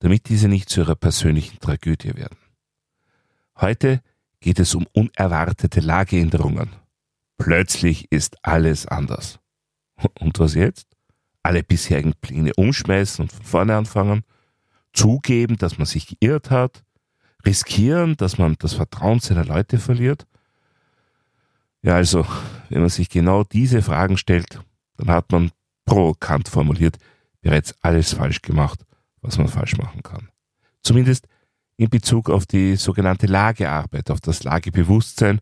damit diese nicht zu ihrer persönlichen Tragödie werden. Heute geht es um unerwartete Lageänderungen. Plötzlich ist alles anders. Und was jetzt? Alle bisherigen Pläne umschmeißen und von vorne anfangen, zugeben, dass man sich geirrt hat, riskieren, dass man das Vertrauen seiner Leute verliert. Ja, also, wenn man sich genau diese Fragen stellt, dann hat man provokant formuliert bereits alles falsch gemacht, was man falsch machen kann. Zumindest in Bezug auf die sogenannte Lagearbeit, auf das Lagebewusstsein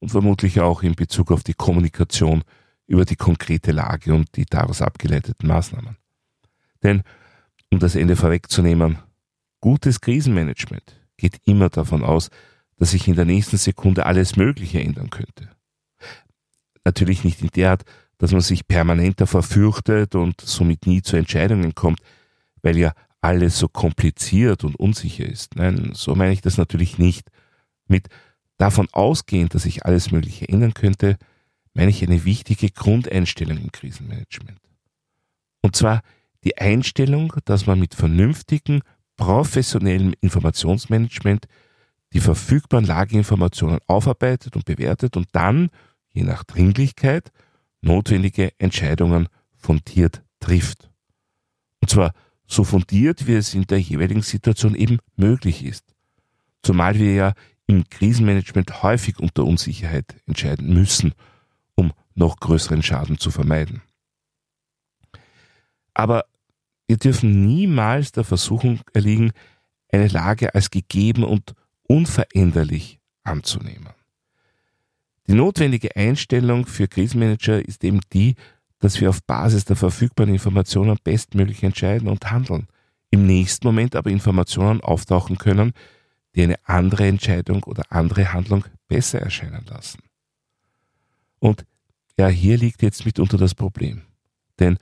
und vermutlich auch in Bezug auf die Kommunikation über die konkrete Lage und die daraus abgeleiteten Maßnahmen. Denn, um das Ende vorwegzunehmen, gutes Krisenmanagement geht immer davon aus, dass sich in der nächsten Sekunde alles Mögliche ändern könnte. Natürlich nicht in der Art, dass man sich permanent davor fürchtet und somit nie zu Entscheidungen kommt, weil ja alles so kompliziert und unsicher ist. Nein, so meine ich das natürlich nicht. Mit davon ausgehend, dass sich alles Mögliche ändern könnte, meine ich eine wichtige Grundeinstellung im Krisenmanagement. Und zwar die Einstellung, dass man mit vernünftigem, professionellem Informationsmanagement die verfügbaren Lageinformationen aufarbeitet und bewertet und dann, je nach Dringlichkeit, notwendige Entscheidungen fundiert trifft. Und zwar so fundiert, wie es in der jeweiligen Situation eben möglich ist. Zumal wir ja im Krisenmanagement häufig unter Unsicherheit entscheiden müssen, um noch größeren Schaden zu vermeiden. Aber wir dürfen niemals der Versuchung erliegen, eine Lage als gegeben und unveränderlich anzunehmen. Die notwendige Einstellung für Krisenmanager ist eben die, dass wir auf Basis der verfügbaren Informationen bestmöglich entscheiden und handeln. Im nächsten Moment aber Informationen auftauchen können, die eine andere Entscheidung oder andere Handlung besser erscheinen lassen. Und ja, hier liegt jetzt mitunter das Problem. Denn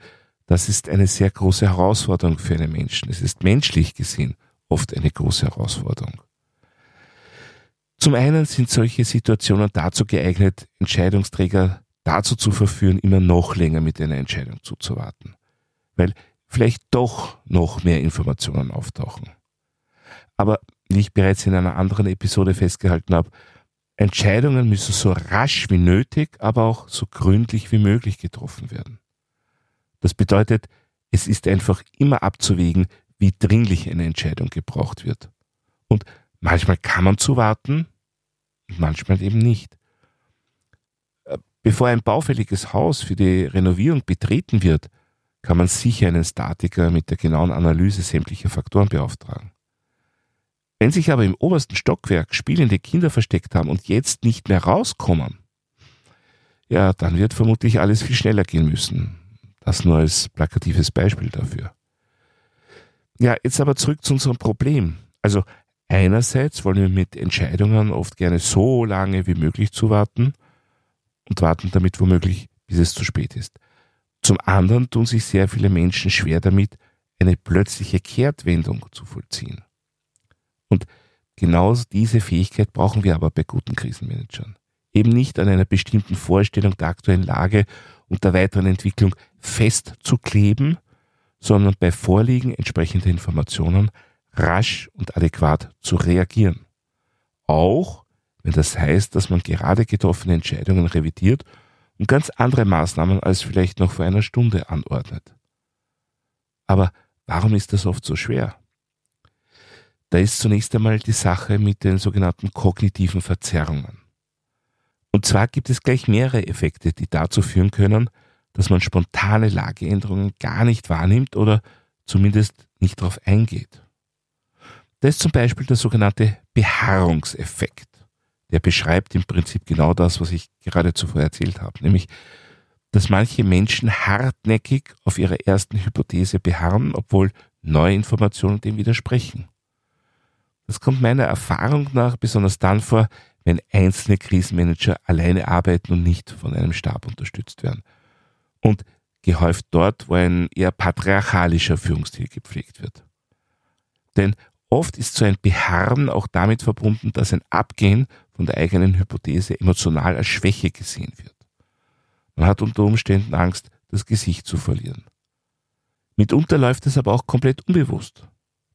das ist eine sehr große Herausforderung für einen Menschen. Es ist menschlich gesehen oft eine große Herausforderung. Zum einen sind solche Situationen dazu geeignet, Entscheidungsträger dazu zu verführen, immer noch länger mit einer Entscheidung zuzuwarten. Weil vielleicht doch noch mehr Informationen auftauchen. Aber wie ich bereits in einer anderen Episode festgehalten habe, Entscheidungen müssen so rasch wie nötig, aber auch so gründlich wie möglich getroffen werden. Das bedeutet, es ist einfach immer abzuwägen, wie dringlich eine Entscheidung gebraucht wird. Und Manchmal kann man zuwarten und manchmal eben nicht. Bevor ein baufälliges Haus für die Renovierung betreten wird, kann man sicher einen Statiker mit der genauen Analyse sämtlicher Faktoren beauftragen. Wenn sich aber im obersten Stockwerk spielende Kinder versteckt haben und jetzt nicht mehr rauskommen, ja, dann wird vermutlich alles viel schneller gehen müssen. Das nur als plakatives Beispiel dafür. Ja, jetzt aber zurück zu unserem Problem. Also Einerseits wollen wir mit Entscheidungen oft gerne so lange wie möglich zuwarten und warten damit womöglich, bis es zu spät ist. Zum anderen tun sich sehr viele Menschen schwer damit, eine plötzliche Kehrtwendung zu vollziehen. Und genau diese Fähigkeit brauchen wir aber bei guten Krisenmanagern. Eben nicht an einer bestimmten Vorstellung der aktuellen Lage und der weiteren Entwicklung festzukleben, sondern bei Vorliegen entsprechender Informationen rasch und adäquat zu reagieren. Auch wenn das heißt, dass man gerade getroffene Entscheidungen revidiert und ganz andere Maßnahmen als vielleicht noch vor einer Stunde anordnet. Aber warum ist das oft so schwer? Da ist zunächst einmal die Sache mit den sogenannten kognitiven Verzerrungen. Und zwar gibt es gleich mehrere Effekte, die dazu führen können, dass man spontane Lageänderungen gar nicht wahrnimmt oder zumindest nicht darauf eingeht. Das ist zum Beispiel der sogenannte Beharrungseffekt. Der beschreibt im Prinzip genau das, was ich gerade zuvor erzählt habe, nämlich, dass manche Menschen hartnäckig auf ihrer ersten Hypothese beharren, obwohl neue Informationen dem widersprechen. Das kommt meiner Erfahrung nach besonders dann vor, wenn einzelne Krisenmanager alleine arbeiten und nicht von einem Stab unterstützt werden. Und gehäuft dort, wo ein eher patriarchalischer Führungsstil gepflegt wird. Denn oft ist so ein Beharren auch damit verbunden, dass ein Abgehen von der eigenen Hypothese emotional als Schwäche gesehen wird. Man hat unter Umständen Angst, das Gesicht zu verlieren. Mitunter läuft es aber auch komplett unbewusst.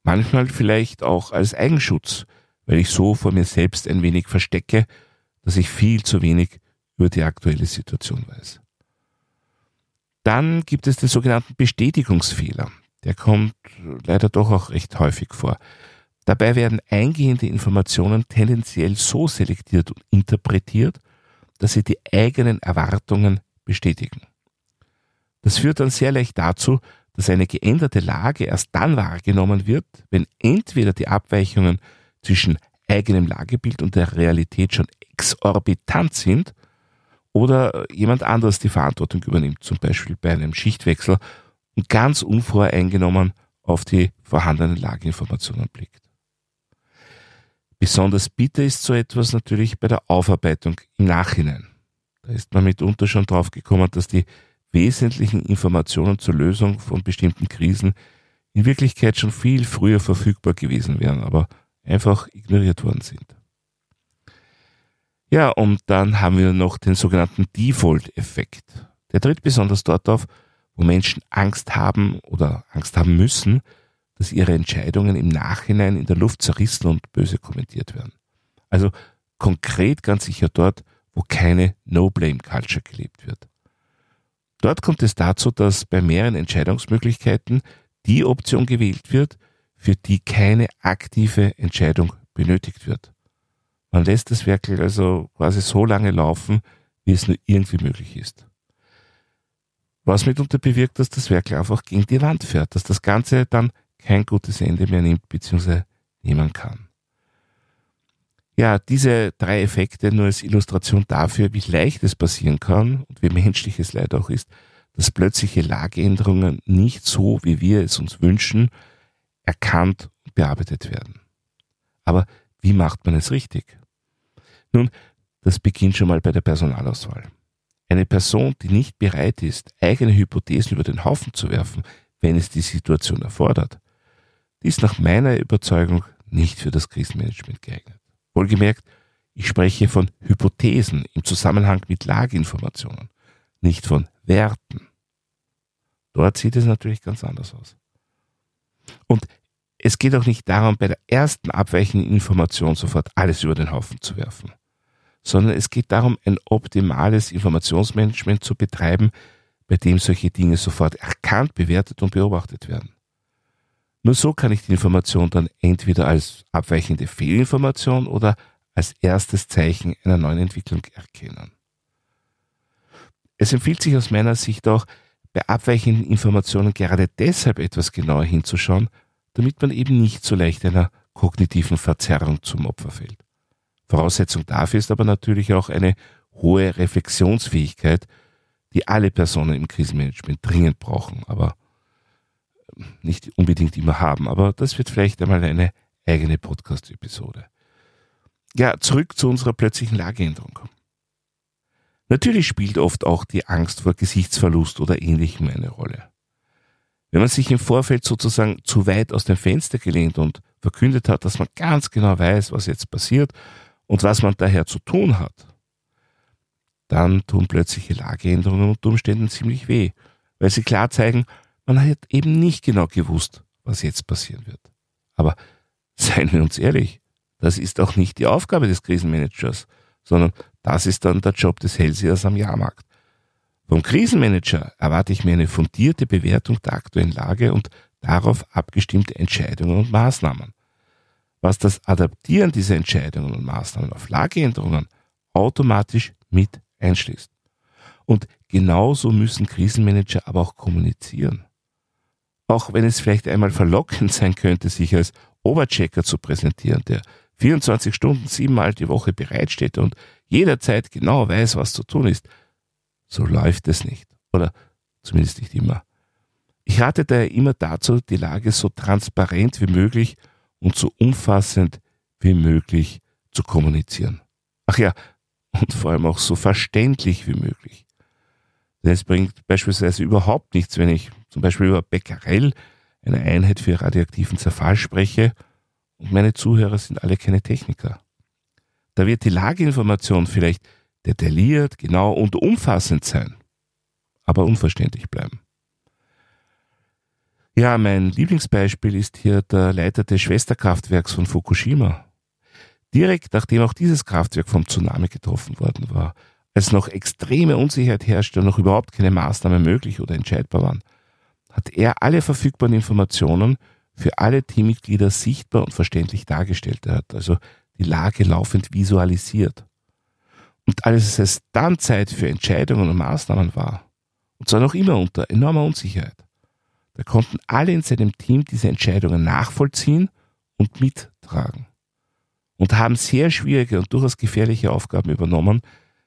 Manchmal vielleicht auch als Eigenschutz, weil ich so vor mir selbst ein wenig verstecke, dass ich viel zu wenig über die aktuelle Situation weiß. Dann gibt es den sogenannten Bestätigungsfehler. Der kommt leider doch auch recht häufig vor. Dabei werden eingehende Informationen tendenziell so selektiert und interpretiert, dass sie die eigenen Erwartungen bestätigen. Das führt dann sehr leicht dazu, dass eine geänderte Lage erst dann wahrgenommen wird, wenn entweder die Abweichungen zwischen eigenem Lagebild und der Realität schon exorbitant sind oder jemand anderes die Verantwortung übernimmt, zum Beispiel bei einem Schichtwechsel und ganz unvoreingenommen auf die vorhandenen Lageinformationen blickt. Besonders bitter ist so etwas natürlich bei der Aufarbeitung im Nachhinein. Da ist man mitunter schon drauf gekommen, dass die wesentlichen Informationen zur Lösung von bestimmten Krisen in Wirklichkeit schon viel früher verfügbar gewesen wären, aber einfach ignoriert worden sind. Ja, und dann haben wir noch den sogenannten Default-Effekt. Der tritt besonders dort auf, wo Menschen Angst haben oder Angst haben müssen, dass ihre Entscheidungen im Nachhinein in der Luft zerrissen und böse kommentiert werden. Also konkret ganz sicher dort, wo keine No-Blame-Culture gelebt wird. Dort kommt es dazu, dass bei mehreren Entscheidungsmöglichkeiten die Option gewählt wird, für die keine aktive Entscheidung benötigt wird. Man lässt das Werkel also quasi so lange laufen, wie es nur irgendwie möglich ist. Was mitunter bewirkt, dass das Werkel einfach gegen die Wand fährt, dass das Ganze dann kein gutes Ende mehr nimmt bzw. nehmen kann. Ja, diese drei Effekte nur als Illustration dafür, wie leicht es passieren kann und wie menschlich es leider auch ist, dass plötzliche Lageänderungen nicht so, wie wir es uns wünschen, erkannt und bearbeitet werden. Aber wie macht man es richtig? Nun, das beginnt schon mal bei der Personalauswahl. Eine Person, die nicht bereit ist, eigene Hypothesen über den Haufen zu werfen, wenn es die Situation erfordert, die ist nach meiner Überzeugung nicht für das Krisenmanagement geeignet. Wohlgemerkt, ich spreche von Hypothesen im Zusammenhang mit Lageinformationen, nicht von Werten. Dort sieht es natürlich ganz anders aus. Und es geht auch nicht darum, bei der ersten abweichenden Information sofort alles über den Haufen zu werfen, sondern es geht darum, ein optimales Informationsmanagement zu betreiben, bei dem solche Dinge sofort erkannt, bewertet und beobachtet werden. Nur so kann ich die Information dann entweder als abweichende Fehlinformation oder als erstes Zeichen einer neuen Entwicklung erkennen. Es empfiehlt sich aus meiner Sicht auch, bei abweichenden Informationen gerade deshalb etwas genauer hinzuschauen, damit man eben nicht so leicht einer kognitiven Verzerrung zum Opfer fällt. Voraussetzung dafür ist aber natürlich auch eine hohe Reflexionsfähigkeit, die alle Personen im Krisenmanagement dringend brauchen, aber nicht unbedingt immer haben. Aber das wird vielleicht einmal eine eigene Podcast-Episode. Ja, zurück zu unserer plötzlichen Lageänderung. Natürlich spielt oft auch die Angst vor Gesichtsverlust oder ähnlichem eine Rolle. Wenn man sich im Vorfeld sozusagen zu weit aus dem Fenster gelehnt und verkündet hat, dass man ganz genau weiß, was jetzt passiert und was man daher zu tun hat, dann tun plötzliche Lageänderungen unter Umständen ziemlich weh, weil sie klar zeigen, man hat eben nicht genau gewusst, was jetzt passieren wird. Aber seien wir uns ehrlich, das ist auch nicht die Aufgabe des Krisenmanagers, sondern das ist dann der Job des Hellsehers am Jahrmarkt. Vom Krisenmanager erwarte ich mir eine fundierte Bewertung der aktuellen Lage und darauf abgestimmte Entscheidungen und Maßnahmen. Was das Adaptieren dieser Entscheidungen und Maßnahmen auf Lageänderungen automatisch mit einschließt. Und genauso müssen Krisenmanager aber auch kommunizieren auch wenn es vielleicht einmal verlockend sein könnte, sich als Oberchecker zu präsentieren, der 24 Stunden, siebenmal die Woche bereitsteht und jederzeit genau weiß, was zu tun ist. So läuft es nicht. Oder zumindest nicht immer. Ich rate daher immer dazu, die Lage so transparent wie möglich und so umfassend wie möglich zu kommunizieren. Ach ja, und vor allem auch so verständlich wie möglich. Denn es bringt beispielsweise überhaupt nichts, wenn ich zum Beispiel über Becquerel, eine Einheit für radioaktiven Zerfall, spreche und meine Zuhörer sind alle keine Techniker. Da wird die Lageinformation vielleicht detailliert, genau und umfassend sein, aber unverständlich bleiben. Ja, mein Lieblingsbeispiel ist hier der Leiter des Schwesterkraftwerks von Fukushima. Direkt nachdem auch dieses Kraftwerk vom Tsunami getroffen worden war, als noch extreme Unsicherheit herrschte und noch überhaupt keine Maßnahmen möglich oder entscheidbar waren, hat er alle verfügbaren Informationen für alle Teammitglieder sichtbar und verständlich dargestellt. Er hat also die Lage laufend visualisiert. Und als es dann Zeit für Entscheidungen und Maßnahmen war, und zwar noch immer unter enormer Unsicherheit, da konnten alle in seinem Team diese Entscheidungen nachvollziehen und mittragen. Und haben sehr schwierige und durchaus gefährliche Aufgaben übernommen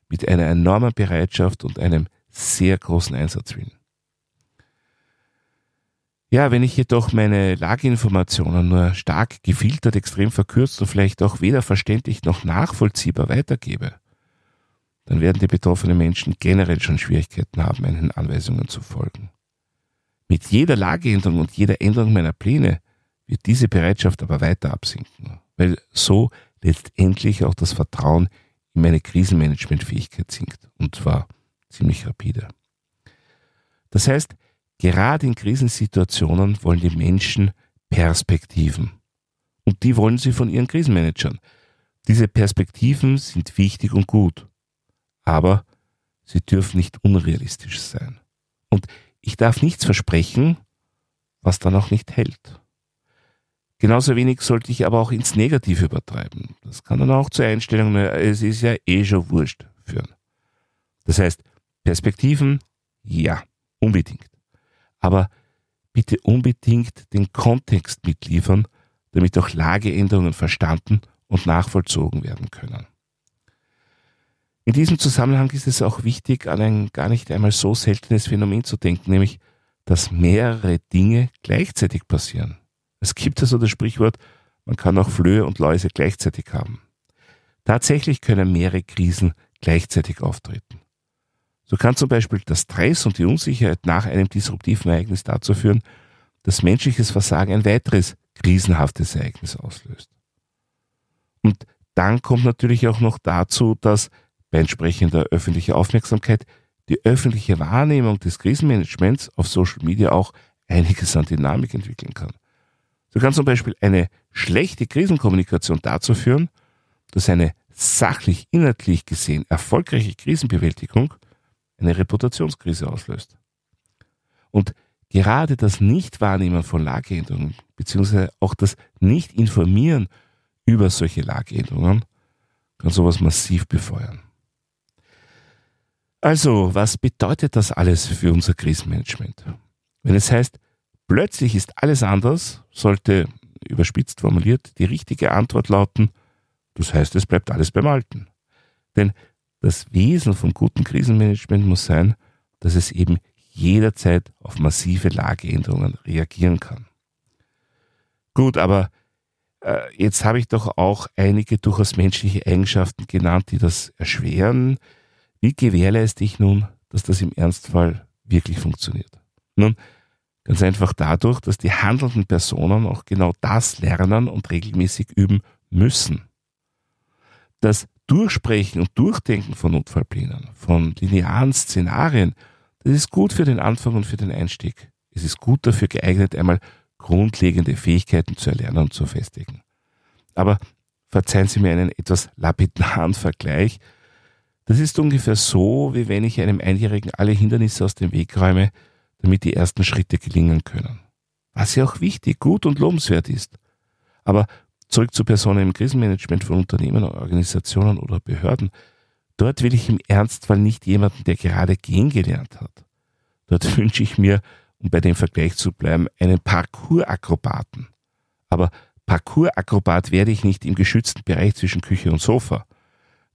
mit einer enormen Bereitschaft und einem sehr großen Einsatzwillen. Ja, wenn ich jedoch meine Lageinformationen nur stark gefiltert, extrem verkürzt und vielleicht auch weder verständlich noch nachvollziehbar weitergebe, dann werden die betroffenen Menschen generell schon Schwierigkeiten haben, meinen Anweisungen zu folgen. Mit jeder Lageänderung und jeder Änderung meiner Pläne wird diese Bereitschaft aber weiter absinken, weil so letztendlich auch das Vertrauen meine Krisenmanagementfähigkeit sinkt und zwar ziemlich rapide. Das heißt, gerade in Krisensituationen wollen die Menschen Perspektiven und die wollen sie von ihren Krisenmanagern. Diese Perspektiven sind wichtig und gut, aber sie dürfen nicht unrealistisch sein. Und ich darf nichts versprechen, was dann auch nicht hält. Genauso wenig sollte ich aber auch ins Negative übertreiben. Das kann dann auch zur Einstellung, es ist ja eh schon wurscht führen. Das heißt, Perspektiven, ja, unbedingt. Aber bitte unbedingt den Kontext mitliefern, damit auch Lageänderungen verstanden und nachvollzogen werden können. In diesem Zusammenhang ist es auch wichtig, an ein gar nicht einmal so seltenes Phänomen zu denken, nämlich, dass mehrere Dinge gleichzeitig passieren. Es gibt also das Sprichwort, man kann auch Flöhe und Läuse gleichzeitig haben. Tatsächlich können mehrere Krisen gleichzeitig auftreten. So kann zum Beispiel der Stress und die Unsicherheit nach einem disruptiven Ereignis dazu führen, dass menschliches Versagen ein weiteres krisenhaftes Ereignis auslöst. Und dann kommt natürlich auch noch dazu, dass bei entsprechender öffentlicher Aufmerksamkeit die öffentliche Wahrnehmung des Krisenmanagements auf Social Media auch einiges an Dynamik entwickeln kann. So kann zum Beispiel eine schlechte Krisenkommunikation dazu führen, dass eine sachlich, inhaltlich gesehen erfolgreiche Krisenbewältigung eine Reputationskrise auslöst. Und gerade das Nichtwahrnehmen von Lageänderungen, beziehungsweise auch das Nicht-Informieren über solche Lageänderungen, kann sowas massiv befeuern. Also, was bedeutet das alles für unser Krisenmanagement? Wenn es heißt, plötzlich ist alles anders, sollte überspitzt formuliert die richtige Antwort lauten, das heißt, es bleibt alles beim Alten. Denn das Wesen vom guten Krisenmanagement muss sein, dass es eben jederzeit auf massive Lageänderungen reagieren kann. Gut, aber äh, jetzt habe ich doch auch einige durchaus menschliche Eigenschaften genannt, die das erschweren, wie gewährleiste ich nun, dass das im Ernstfall wirklich funktioniert? Nun, ganz einfach dadurch, dass die handelnden Personen auch genau das lernen und regelmäßig üben müssen. Das Durchsprechen und Durchdenken von Notfallplänen, von linearen Szenarien, das ist gut für den Anfang und für den Einstieg. Es ist gut dafür geeignet, einmal grundlegende Fähigkeiten zu erlernen und zu festigen. Aber verzeihen Sie mir einen etwas lapidaren Vergleich, das ist ungefähr so, wie wenn ich einem Einjährigen alle Hindernisse aus dem Weg räume, damit die ersten Schritte gelingen können. Was ja auch wichtig, gut und lobenswert ist. Aber zurück zu Personen im Krisenmanagement von Unternehmen, Organisationen oder Behörden. Dort will ich im Ernstfall nicht jemanden, der gerade gehen gelernt hat. Dort wünsche ich mir, um bei dem Vergleich zu bleiben, einen Parkour-Akrobaten. Aber Parkour-Akrobat werde ich nicht im geschützten Bereich zwischen Küche und Sofa.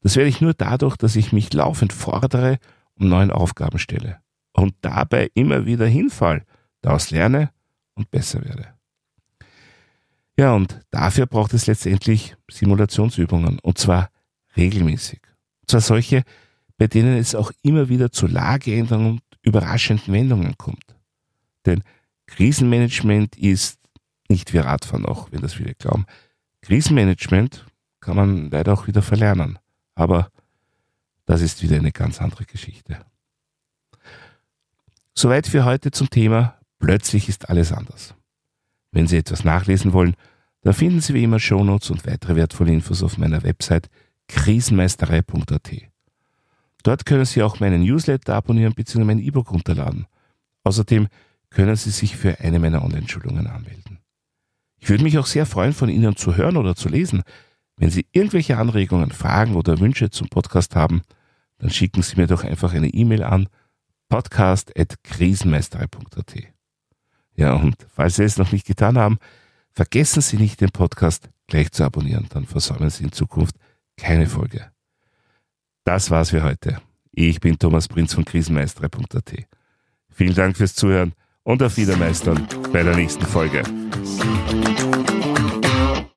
Das werde ich nur dadurch, dass ich mich laufend fordere und neuen Aufgaben stelle und dabei immer wieder hinfall, daraus lerne und besser werde. Ja, und dafür braucht es letztendlich Simulationsübungen und zwar regelmäßig. Und zwar solche, bei denen es auch immer wieder zu Lageänderungen und überraschenden Wendungen kommt. Denn Krisenmanagement ist nicht wie Radfahren auch, wenn das viele glauben. Krisenmanagement kann man leider auch wieder verlernen. Aber das ist wieder eine ganz andere Geschichte. Soweit für heute zum Thema Plötzlich ist alles anders. Wenn Sie etwas nachlesen wollen, dann finden Sie wie immer Shownotes und weitere wertvolle Infos auf meiner Website krisenmeisterei.at. Dort können Sie auch meinen Newsletter abonnieren bzw. mein E-Book runterladen. Außerdem können Sie sich für eine meiner Online-Schulungen anmelden. Ich würde mich auch sehr freuen, von Ihnen zu hören oder zu lesen. Wenn Sie irgendwelche Anregungen, Fragen oder Wünsche zum Podcast haben, dann schicken Sie mir doch einfach eine E-Mail an podcast.krisenmeisterei.at. Ja, und falls Sie es noch nicht getan haben, vergessen Sie nicht, den Podcast gleich zu abonnieren, dann versäumen Sie in Zukunft keine Folge. Das war's für heute. Ich bin Thomas Prinz von krisenmeisterei.at. Vielen Dank fürs Zuhören und auf Wiedermeistern bei der nächsten Folge.